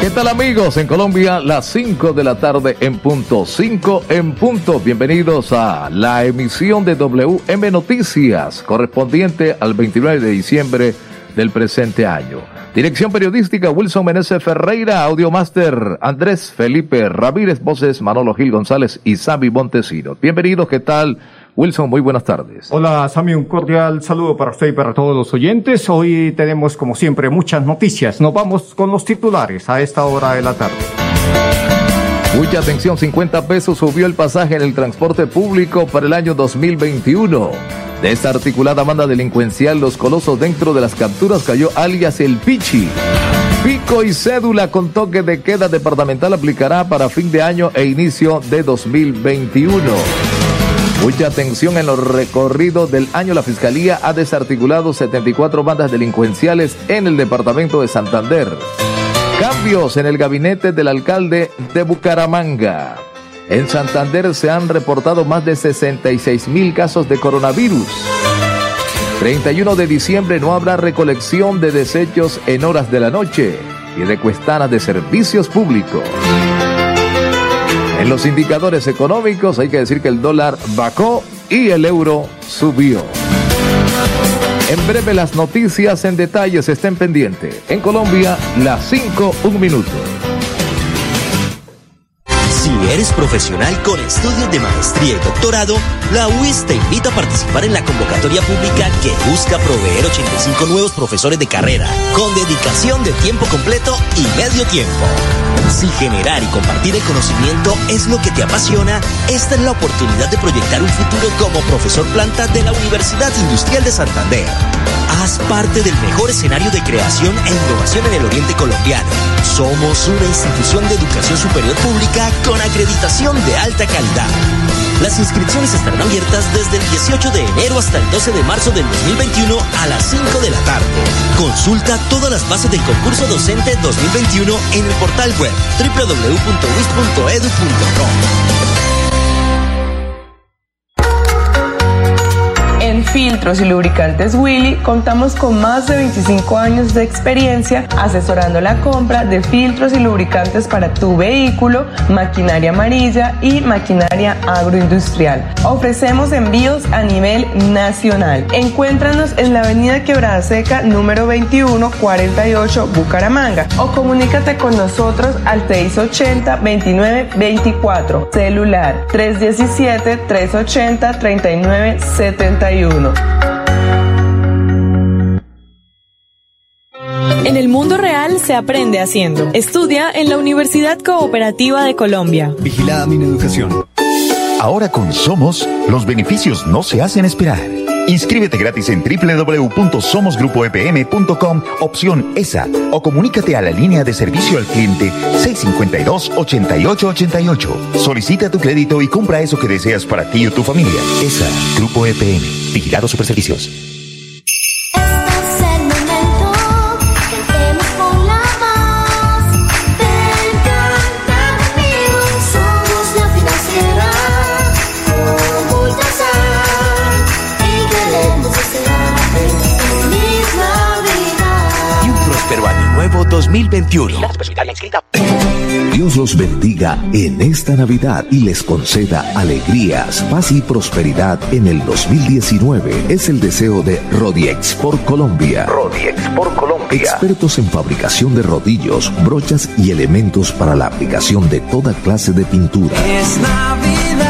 ¿Qué tal amigos? En Colombia, las 5 de la tarde en punto. 5 en punto. Bienvenidos a la emisión de WM Noticias, correspondiente al 29 de diciembre del presente año. Dirección periodística Wilson Meneses Ferreira, Audiomaster Andrés Felipe Ramírez, voces Manolo Gil González y Sami Montesinos. Bienvenidos, ¿qué tal? Wilson, muy buenas tardes. Hola, Sami, un cordial saludo para usted y para todos los oyentes. Hoy tenemos, como siempre, muchas noticias. Nos vamos con los titulares a esta hora de la tarde. Mucha atención, 50 pesos subió el pasaje en el transporte público para el año 2021. De esta articulada banda delincuencial, los colosos dentro de las capturas cayó alias El Pichi. Pico y cédula con toque de queda departamental aplicará para fin de año e inicio de 2021. Mucha atención en los recorridos del año. La Fiscalía ha desarticulado 74 bandas delincuenciales en el departamento de Santander. Cambios en el gabinete del alcalde de Bucaramanga. En Santander se han reportado más de 66 mil casos de coronavirus. 31 de diciembre no habrá recolección de desechos en horas de la noche y recuestanas de servicios públicos. En los indicadores económicos hay que decir que el dólar bajó y el euro subió. En breve las noticias en detalles estén pendientes. En Colombia, las 5, un minuto. Si eres profesional con estudios de maestría y doctorado, la UIS te invita a participar en la convocatoria pública que busca proveer 85 nuevos profesores de carrera, con dedicación de tiempo completo y medio tiempo. Si generar y compartir el conocimiento es lo que te apasiona, esta es la oportunidad de proyectar un futuro como profesor planta de la Universidad Industrial de Santander. Haz parte del mejor escenario de creación e innovación en el oriente colombiano. Somos una institución de educación superior pública con acreditación de alta calidad. Las inscripciones estarán abiertas desde el 18 de enero hasta el 12 de marzo del 2021 a las 5 de la tarde. Consulta todas las bases del concurso docente 2021 en el portal web www.wis.edu.co. Filtros y Lubricantes Willy contamos con más de 25 años de experiencia asesorando la compra de filtros y lubricantes para tu vehículo, maquinaria amarilla y maquinaria agroindustrial. Ofrecemos envíos a nivel nacional. Encuéntranos en la avenida Quebrada Seca número 21 48 Bucaramanga o comunícate con nosotros al 680 29 24 celular 317 380 39 71 En el mundo real se aprende haciendo. Estudia en la Universidad Cooperativa de Colombia. Vigilada mi educación. Ahora con Somos, los beneficios no se hacen esperar. Inscríbete gratis en www.somosgrupoepm.com, opción ESA, o comunícate a la línea de servicio al cliente 652-8888. Solicita tu crédito y compra eso que deseas para ti o tu familia. ESA, Grupo EPM, Vigilado Superservicios. 2021. Dios los bendiga en esta Navidad y les conceda alegrías, paz y prosperidad en el 2019. Es el deseo de Rodiex por Colombia. Rodiex por Colombia. Expertos en fabricación de rodillos, brochas y elementos para la aplicación de toda clase de pintura. Es Navidad,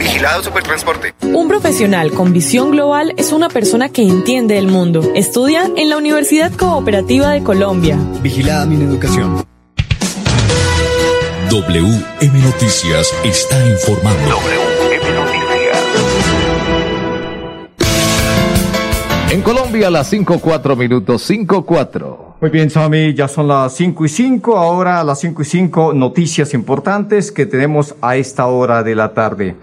Vigilado Supertransporte. Un profesional con visión global es una persona que entiende el mundo. Estudia en la Universidad Cooperativa de Colombia. Vigilada mi educación. WM Noticias está informando. WM Noticias. En Colombia a las 5, minutos, 5, Muy bien, Sami, ya son las 5 y 5. Ahora a las 5 y 5, noticias importantes que tenemos a esta hora de la tarde.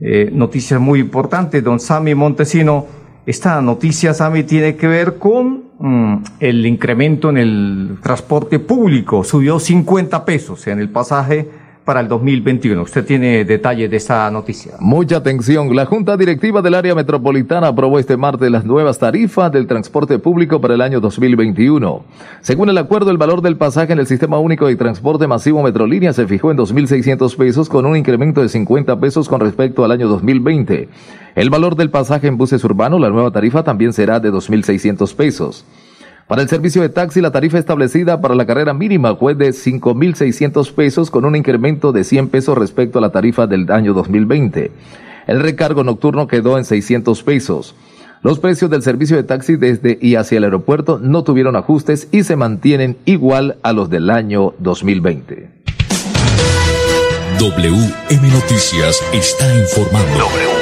Eh, noticias muy importantes, don Sami Montesino. Esta noticia, Sami, tiene que ver con mm, el incremento en el transporte público. Subió 50 pesos en el pasaje para el 2021. Usted tiene detalles de esa noticia. Mucha atención. La Junta Directiva del Área Metropolitana aprobó este martes las nuevas tarifas del transporte público para el año 2021. Según el acuerdo, el valor del pasaje en el Sistema Único de Transporte Masivo Metrolínea se fijó en 2.600 pesos con un incremento de 50 pesos con respecto al año 2020. El valor del pasaje en buses urbanos, la nueva tarifa también será de 2.600 pesos. Para el servicio de taxi, la tarifa establecida para la carrera mínima fue de 5.600 pesos con un incremento de 100 pesos respecto a la tarifa del año 2020. El recargo nocturno quedó en 600 pesos. Los precios del servicio de taxi desde y hacia el aeropuerto no tuvieron ajustes y se mantienen igual a los del año 2020. WM Noticias está informando.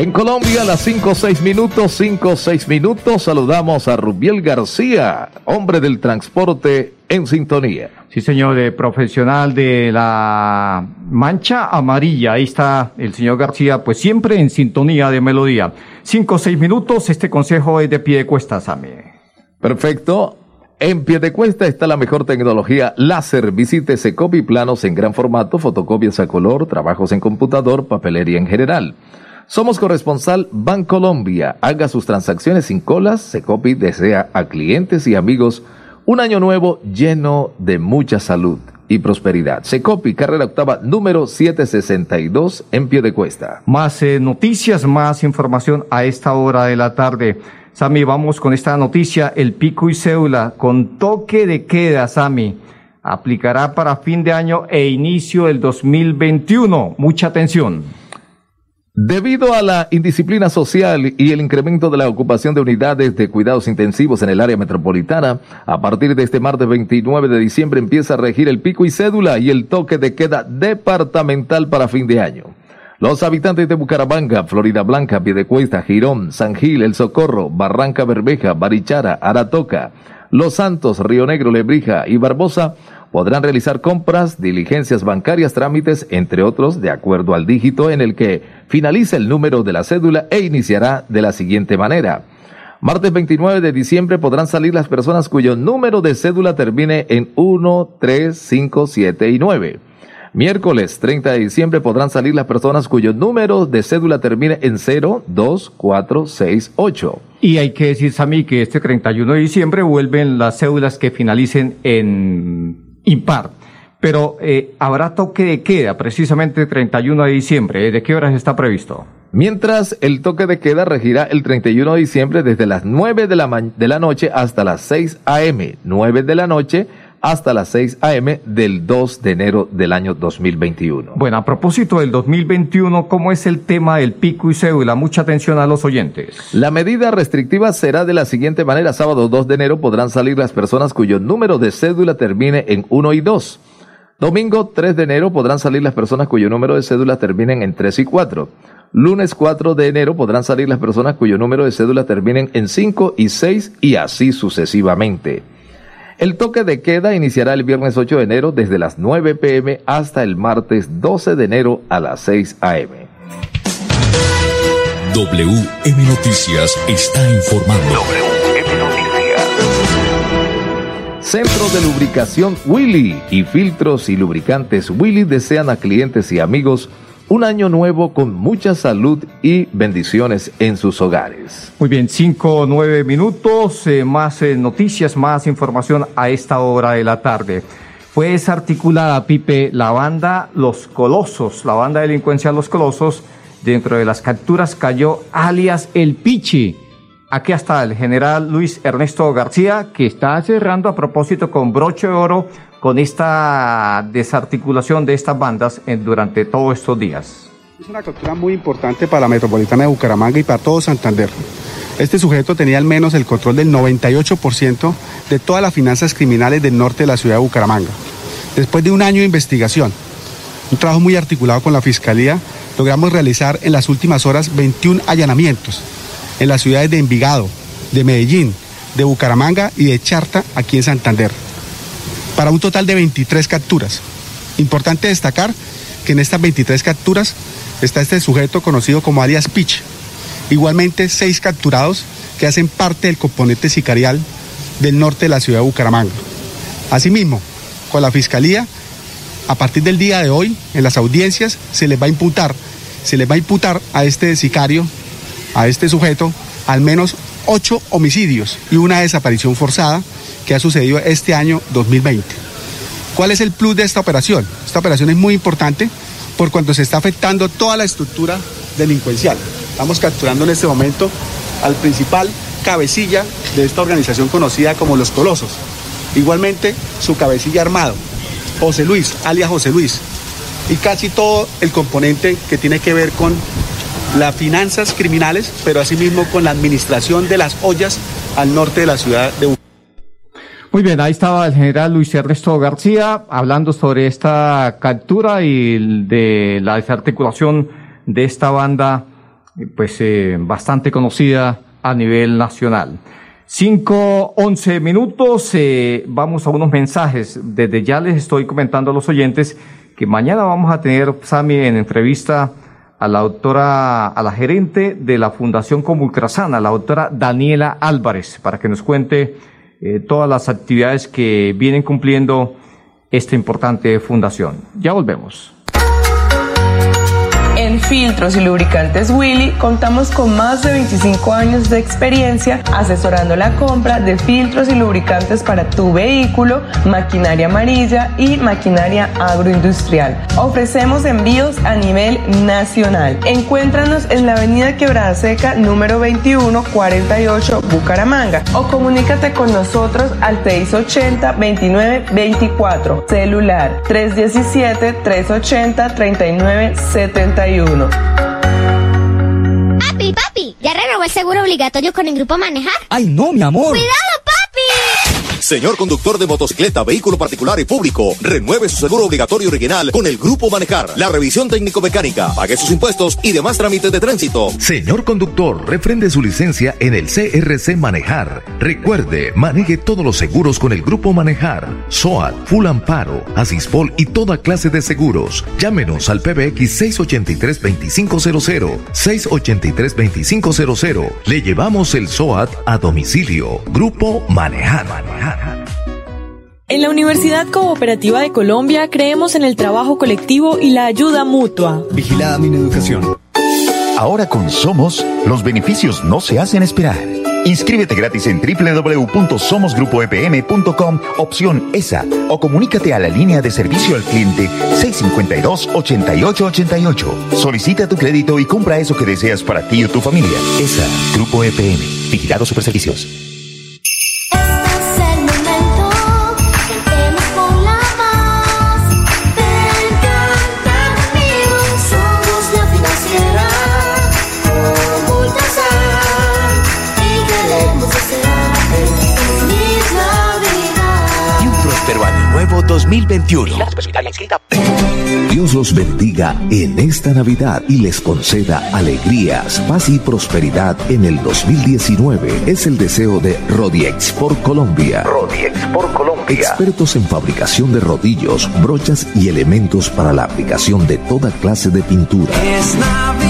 En Colombia, a las 5 6 minutos, 5 6 minutos, saludamos a Rubiel García, hombre del transporte en sintonía. Sí, señor, de profesional de la mancha amarilla. Ahí está el señor García, pues siempre en sintonía de melodía. 5 6 minutos, este consejo es de pie de cuesta, Sammy. Perfecto. En pie de cuesta está la mejor tecnología láser. Visítese copy planos en gran formato, fotocopias a color, trabajos en computador, papelería en general. Somos corresponsal Bancolombia. Haga sus transacciones sin colas. Secopi desea a clientes y amigos un año nuevo lleno de mucha salud y prosperidad. Secopi, carrera octava número 762 en pie de cuesta. Más eh, noticias, más información a esta hora de la tarde. Sami, vamos con esta noticia. El pico y cédula con toque de queda, Sami. Aplicará para fin de año e inicio del 2021. Mucha atención. Debido a la indisciplina social y el incremento de la ocupación de unidades de cuidados intensivos en el área metropolitana, a partir de este martes 29 de diciembre empieza a regir el pico y cédula y el toque de queda departamental para fin de año. Los habitantes de Bucaramanga, Florida Blanca, Piedecuesta, Girón, San Gil, El Socorro, Barranca Bermeja, Barichara, Aratoca, Los Santos, Río Negro, Lebrija y Barbosa podrán realizar compras, diligencias bancarias, trámites, entre otros, de acuerdo al dígito en el que finaliza el número de la cédula e iniciará de la siguiente manera. Martes 29 de diciembre podrán salir las personas cuyo número de cédula termine en 1, 3, 5, 7 y 9. Miércoles 30 de diciembre podrán salir las personas cuyo número de cédula termine en 0, 2, 4, 6, 8. Y hay que decir, Sami, que este 31 de diciembre vuelven las cédulas que finalicen en impar. Pero eh, habrá toque de queda precisamente el 31 de diciembre. ¿De qué horas está previsto? Mientras el toque de queda regirá el 31 de diciembre desde las 9 de la, de la noche hasta las 6 a.m. 9 de la noche hasta las 6 a.m. del 2 de enero del año 2021. Bueno, a propósito del 2021, ¿cómo es el tema del pico y cédula? Mucha atención a los oyentes. La medida restrictiva será de la siguiente manera. Sábado 2 de enero podrán salir las personas cuyo número de cédula termine en 1 y 2. Domingo 3 de enero podrán salir las personas cuyo número de cédula terminen en 3 y 4. Lunes 4 de enero podrán salir las personas cuyo número de cédula terminen en 5 y 6 y así sucesivamente. El toque de queda iniciará el viernes 8 de enero desde las 9 pm hasta el martes 12 de enero a las 6 am. WM Noticias está informando. WM Noticias. Centro de Lubricación Willy y filtros y lubricantes Willy desean a clientes y amigos un año nuevo con mucha salud y bendiciones en sus hogares. Muy bien, cinco, nueve minutos, eh, más eh, noticias, más información a esta hora de la tarde. Fue desarticulada, Pipe, la banda Los Colosos, la banda de delincuencia Los Colosos, dentro de las capturas cayó alias El Pichi. Aquí está el general Luis Ernesto García, que está cerrando a propósito con broche de oro con esta desarticulación de estas bandas durante todos estos días. Es una captura muy importante para la metropolitana de Bucaramanga y para todo Santander. Este sujeto tenía al menos el control del 98% de todas las finanzas criminales del norte de la ciudad de Bucaramanga. Después de un año de investigación, un trabajo muy articulado con la Fiscalía, logramos realizar en las últimas horas 21 allanamientos en las ciudades de Envigado, de Medellín, de Bucaramanga y de Charta, aquí en Santander para un total de 23 capturas. Importante destacar que en estas 23 capturas está este sujeto conocido como alias Pitch. Igualmente seis capturados que hacen parte del componente sicarial del norte de la ciudad de Bucaramanga. Asimismo, con la Fiscalía, a partir del día de hoy, en las audiencias, se les va a imputar, se les va a imputar a este sicario, a este sujeto, al menos ocho homicidios y una desaparición forzada que ha sucedido este año 2020. ¿Cuál es el plus de esta operación? Esta operación es muy importante por cuanto se está afectando toda la estructura delincuencial. Estamos capturando en este momento al principal cabecilla de esta organización conocida como Los Colosos. Igualmente su cabecilla armado, José Luis, alias José Luis. Y casi todo el componente que tiene que ver con las finanzas criminales, pero asimismo con la administración de las ollas al norte de la ciudad de muy bien, ahí estaba el general Luis Ernesto García hablando sobre esta captura y de la desarticulación de esta banda, pues eh, bastante conocida a nivel nacional. Cinco, once minutos, eh, vamos a unos mensajes. Desde ya les estoy comentando a los oyentes que mañana vamos a tener, Sami, en entrevista a la doctora, a la gerente de la Fundación Comulcrasana, la doctora Daniela Álvarez, para que nos cuente eh, todas las actividades que vienen cumpliendo esta importante fundación. Ya volvemos. En Filtros y Lubricantes Willy contamos con más de 25 años de experiencia asesorando la compra de filtros y lubricantes para tu vehículo, maquinaria amarilla y maquinaria agroindustrial. Ofrecemos envíos a nivel nacional. Encuéntranos en la avenida Quebrada Seca número 2148 Bucaramanga o comunícate con nosotros al 680 2924 celular 317 380 3971 Papi, papi, ¿ya renovó el seguro obligatorio con el grupo Manejar? ¡Ay, no, mi amor! ¡Cuidado! Señor conductor de motocicleta, vehículo particular y público, renueve su seguro obligatorio original con el Grupo Manejar. La revisión técnico-mecánica, pague sus impuestos y demás trámites de tránsito. Señor conductor, refrende su licencia en el CRC Manejar. Recuerde, maneje todos los seguros con el Grupo Manejar. SOAT, Full Amparo, Asispol y toda clase de seguros. Llámenos al PBX 683-2500. 683-2500. Le llevamos el SOAT a domicilio. Grupo Manejar. Manejar. En la Universidad Cooperativa de Colombia creemos en el trabajo colectivo y la ayuda mutua. Vigilada mi educación. Ahora con Somos, los beneficios no se hacen esperar. Inscríbete gratis en www.somosgrupoepm.com, opción ESA, o comunícate a la línea de servicio al cliente 652-8888. Solicita tu crédito y compra eso que deseas para ti o tu familia. ESA, Grupo EPM, Vigilado Superservicios. 2021. Dios los bendiga en esta Navidad y les conceda alegrías, paz y prosperidad en el 2019. Es el deseo de Rodiex por Colombia. Rodiex por Colombia. Expertos en fabricación de rodillos, brochas y elementos para la aplicación de toda clase de pintura. Es Navidad,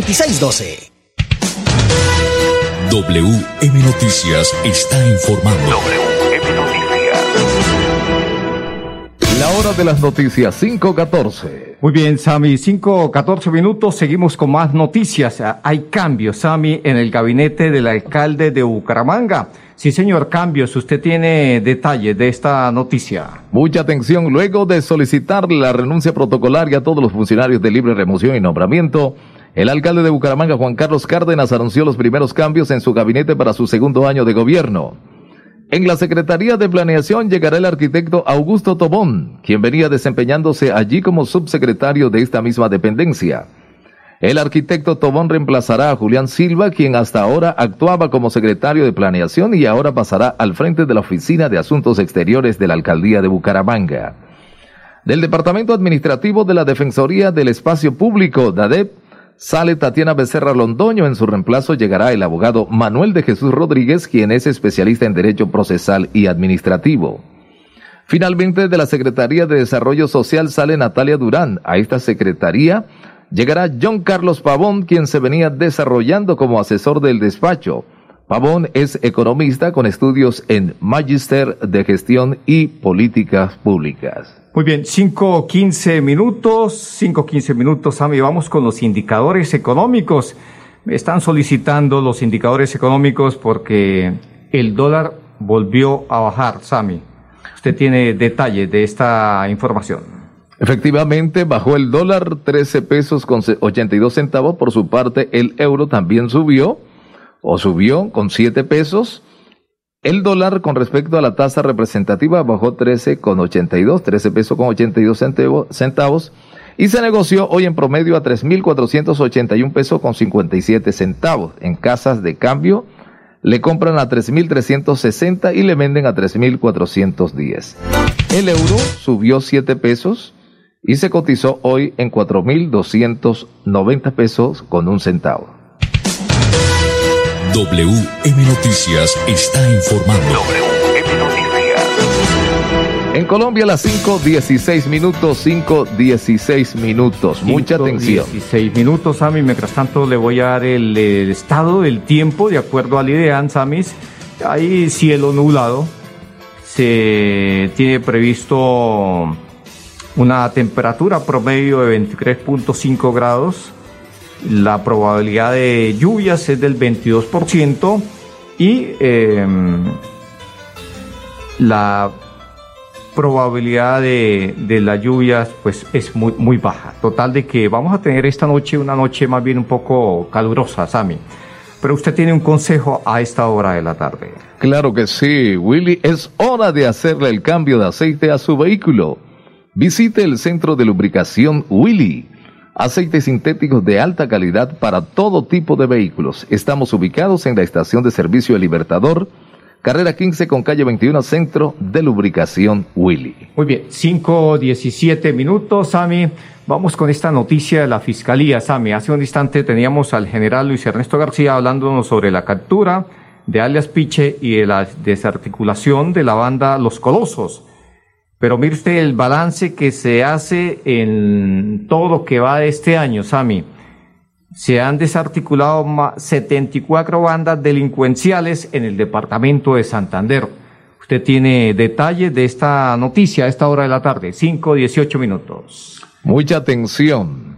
2612. WM Noticias está informando. La hora de las noticias, 5.14. Muy bien, Sami, 5.14 minutos, seguimos con más noticias. Hay cambios, Sami, en el gabinete del alcalde de Bucaramanga. Sí, señor, cambios. Usted tiene detalles de esta noticia. Mucha atención, luego de solicitar la renuncia protocolaria a todos los funcionarios de libre remoción y nombramiento, el alcalde de Bucaramanga, Juan Carlos Cárdenas, anunció los primeros cambios en su gabinete para su segundo año de gobierno. En la Secretaría de Planeación llegará el arquitecto Augusto Tobón, quien venía desempeñándose allí como subsecretario de esta misma dependencia. El arquitecto Tobón reemplazará a Julián Silva, quien hasta ahora actuaba como secretario de Planeación y ahora pasará al frente de la Oficina de Asuntos Exteriores de la Alcaldía de Bucaramanga. Del Departamento Administrativo de la Defensoría del Espacio Público, DADEP, sale Tatiana Becerra Londoño. En su reemplazo llegará el abogado Manuel de Jesús Rodríguez, quien es especialista en Derecho Procesal y Administrativo. Finalmente, de la Secretaría de Desarrollo Social sale Natalia Durán. A esta secretaría llegará John Carlos Pavón, quien se venía desarrollando como asesor del despacho. Pavón es economista con estudios en Magister de Gestión y Políticas Públicas. Muy bien, 5.15 minutos, 5.15 minutos, Sami, vamos con los indicadores económicos. Me están solicitando los indicadores económicos porque el dólar volvió a bajar, Sami. Usted tiene detalles de esta información. Efectivamente, bajó el dólar 13 pesos con 82 centavos. Por su parte, el euro también subió o subió con 7 pesos. El dólar con respecto a la tasa representativa bajó 13 con 82, 13 pesos con 82 centavos y se negoció hoy en promedio a 3.481 pesos con 57 centavos. En casas de cambio le compran a 3.360 y le venden a 3.410. El euro subió 7 pesos y se cotizó hoy en 4.290 pesos con un centavo. WM Noticias está informando. WM Noticias. En Colombia las 5.16 minutos, 5.16 minutos. Mucha atención. 16 minutos, Sami. Mientras tanto, le voy a dar el, el estado del tiempo de acuerdo al IDEAN, Samis. Hay cielo nublado. Se tiene previsto una temperatura promedio de 23.5 grados la probabilidad de lluvias es del 22% y eh, la probabilidad de, de, las lluvias pues es muy, muy baja. Total de que vamos a tener esta noche una noche más bien un poco calurosa, Sami. Pero usted tiene un consejo a esta hora de la tarde. Claro que sí, Willy. Es hora de hacerle el cambio de aceite a su vehículo. Visite el centro de lubricación Willy aceites sintéticos de alta calidad para todo tipo de vehículos. Estamos ubicados en la estación de servicio El Libertador, carrera 15 con calle 21, centro de lubricación Willy. Muy bien, 5.17 minutos, Sami. Vamos con esta noticia de la Fiscalía, Sami. Hace un instante teníamos al general Luis Ernesto García hablándonos sobre la captura de alias Piche y de la desarticulación de la banda Los Colosos. Pero mire el balance que se hace en todo lo que va de este año, Sami. Se han desarticulado 74 bandas delincuenciales en el departamento de Santander. Usted tiene detalles de esta noticia a esta hora de la tarde, 5, 18 minutos. Mucha atención.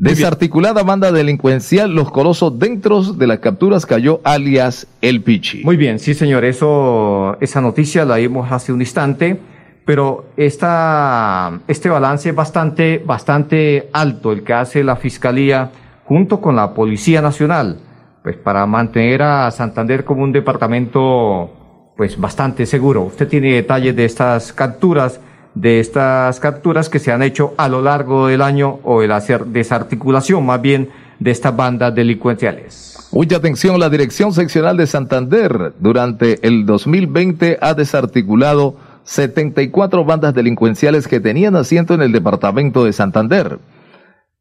Desarticulada banda delincuencial, los colosos dentro de las capturas cayó alias El Pichi. Muy bien, sí señor, eso, esa noticia la vimos hace un instante, pero esta, este balance es bastante, bastante alto, el que hace la Fiscalía junto con la Policía Nacional, pues para mantener a Santander como un departamento pues bastante seguro. Usted tiene detalles de estas capturas de estas capturas que se han hecho a lo largo del año o el hacer desarticulación más bien de estas bandas delincuenciales. Mucha atención, la Dirección Seccional de Santander durante el 2020 ha desarticulado 74 bandas delincuenciales que tenían asiento en el departamento de Santander.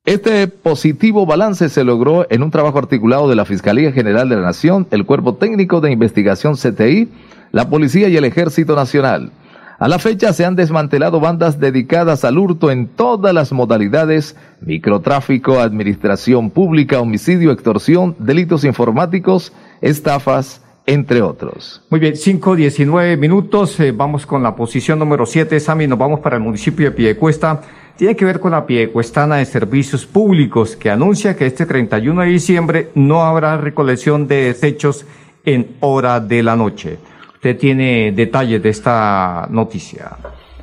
Este positivo balance se logró en un trabajo articulado de la Fiscalía General de la Nación, el Cuerpo Técnico de Investigación CTI, la Policía y el Ejército Nacional. A la fecha se han desmantelado bandas dedicadas al hurto en todas las modalidades, microtráfico, administración pública, homicidio, extorsión, delitos informáticos, estafas, entre otros. Muy bien, 5, 19 minutos, eh, vamos con la posición número 7, Sami, nos vamos para el municipio de Piedecuesta. Tiene que ver con la Piedecuestana de Servicios Públicos, que anuncia que este 31 de diciembre no habrá recolección de desechos en hora de la noche. Usted tiene detalles de esta noticia.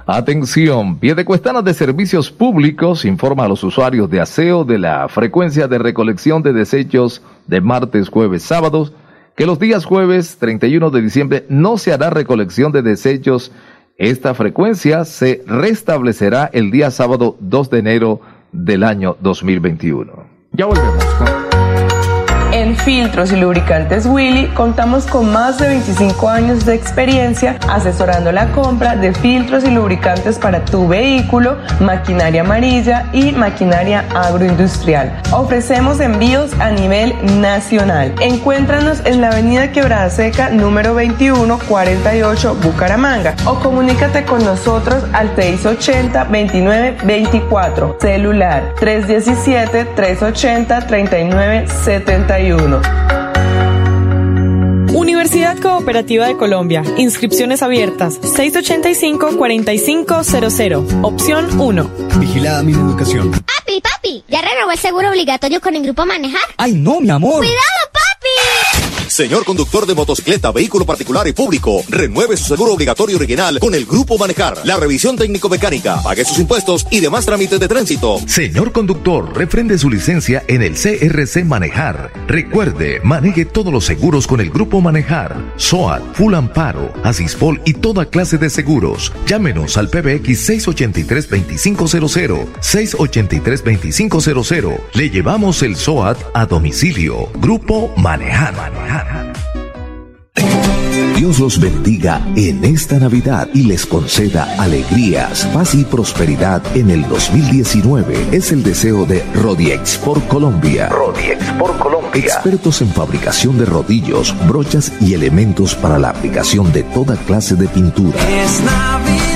Atención, Piedecuestana de Servicios Públicos informa a los usuarios de aseo de la frecuencia de recolección de desechos de martes, jueves, sábados, que los días jueves 31 de diciembre no se hará recolección de desechos. Esta frecuencia se restablecerá el día sábado 2 de enero del año 2021. Ya volvemos con filtros y lubricantes Willy contamos con más de 25 años de experiencia asesorando la compra de filtros y lubricantes para tu vehículo, maquinaria amarilla y maquinaria agroindustrial. Ofrecemos envíos a nivel nacional. Encuéntranos en la avenida Quebrada Seca número 2148 Bucaramanga o comunícate con nosotros al 680 29 24 celular 317 380 39 71 Universidad Cooperativa de Colombia. Inscripciones abiertas. 685-4500. Opción 1. Vigilada mi educación. Papi, papi, ¿ya renovó el seguro obligatorio con el grupo Manejar? ¡Ay, no, mi amor! ¡Cuidado, papi! Señor conductor de motocicleta, vehículo particular y público, renueve su seguro obligatorio original con el Grupo Manejar. La revisión técnico-mecánica, pague sus impuestos y demás trámites de tránsito. Señor conductor, refrende su licencia en el CRC Manejar. Recuerde, maneje todos los seguros con el Grupo Manejar. SOAT, Full Amparo, Asispol y toda clase de seguros. Llámenos al PBX 683-2500. 683-2500. Le llevamos el SOAT a domicilio. Grupo Manejar. Dios los bendiga en esta Navidad y les conceda alegrías, paz y prosperidad en el 2019. Es el deseo de Rodiex por Colombia. Rodiex por Colombia. Expertos en fabricación de rodillos, brochas y elementos para la aplicación de toda clase de pintura. Es Navidad,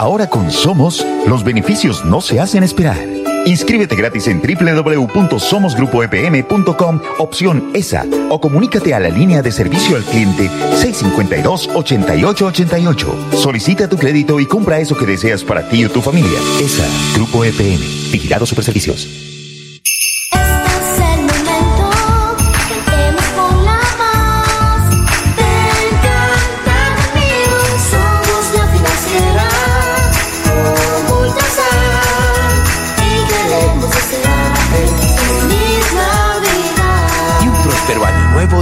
Ahora con Somos, los beneficios no se hacen esperar. Inscríbete gratis en www.somosgrupoepm.com, opción ESA, o comunícate a la línea de servicio al cliente 652-8888. Solicita tu crédito y compra eso que deseas para ti o tu familia. ESA, Grupo EPM, Vigilado Superservicios.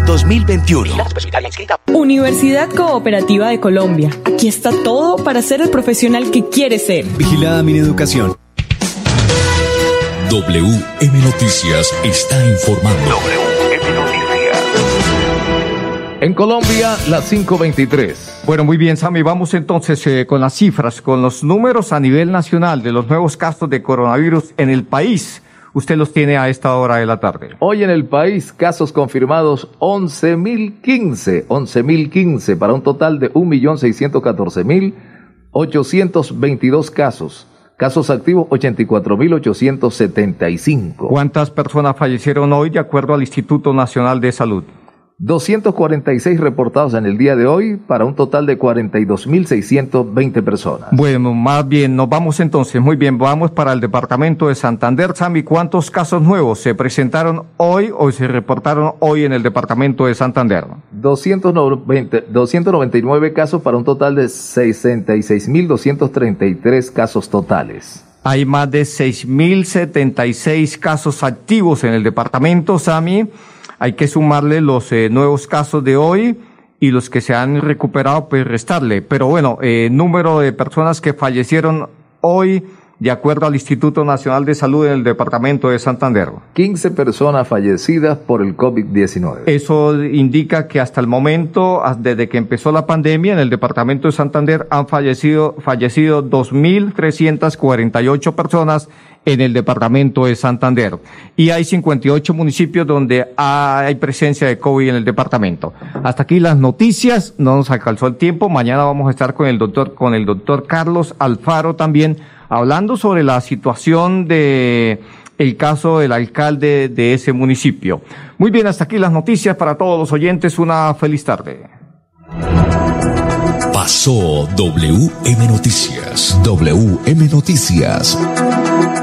2021. Universidad Cooperativa de Colombia. Aquí está todo para ser el profesional que quieres ser. Vigilada mi educación. WM Noticias está informando. En Colombia, las 5.23. Bueno, muy bien, Sami. Vamos entonces eh, con las cifras, con los números a nivel nacional de los nuevos casos de coronavirus en el país. Usted los tiene a esta hora de la tarde. Hoy en el país, casos confirmados 11.015, 11.015 para un total de 1.614.822 casos. Casos activos 84.875. ¿Cuántas personas fallecieron hoy de acuerdo al Instituto Nacional de Salud? 246 reportados en el día de hoy para un total de 42.620 personas. Bueno, más bien, nos vamos entonces. Muy bien, vamos para el departamento de Santander. Sami, ¿cuántos casos nuevos se presentaron hoy o se reportaron hoy en el departamento de Santander? 290 299 casos para un total de 66.233 casos totales. Hay más de 6.076 casos activos en el departamento, Sami. Hay que sumarle los eh, nuevos casos de hoy y los que se han recuperado, pues restarle. Pero bueno, eh, número de personas que fallecieron hoy, de acuerdo al Instituto Nacional de Salud en el departamento de Santander. 15 personas fallecidas por el COVID-19. Eso indica que hasta el momento, desde que empezó la pandemia, en el departamento de Santander han fallecido, fallecido 2.348 personas en el departamento de Santander. Y hay 58 municipios donde hay presencia de COVID en el departamento. Hasta aquí las noticias, no nos alcanzó el tiempo. Mañana vamos a estar con el doctor, con el doctor Carlos Alfaro también, hablando sobre la situación de el caso del alcalde de ese municipio. Muy bien, hasta aquí las noticias para todos los oyentes. Una feliz tarde. Pasó WM Noticias. WM Noticias.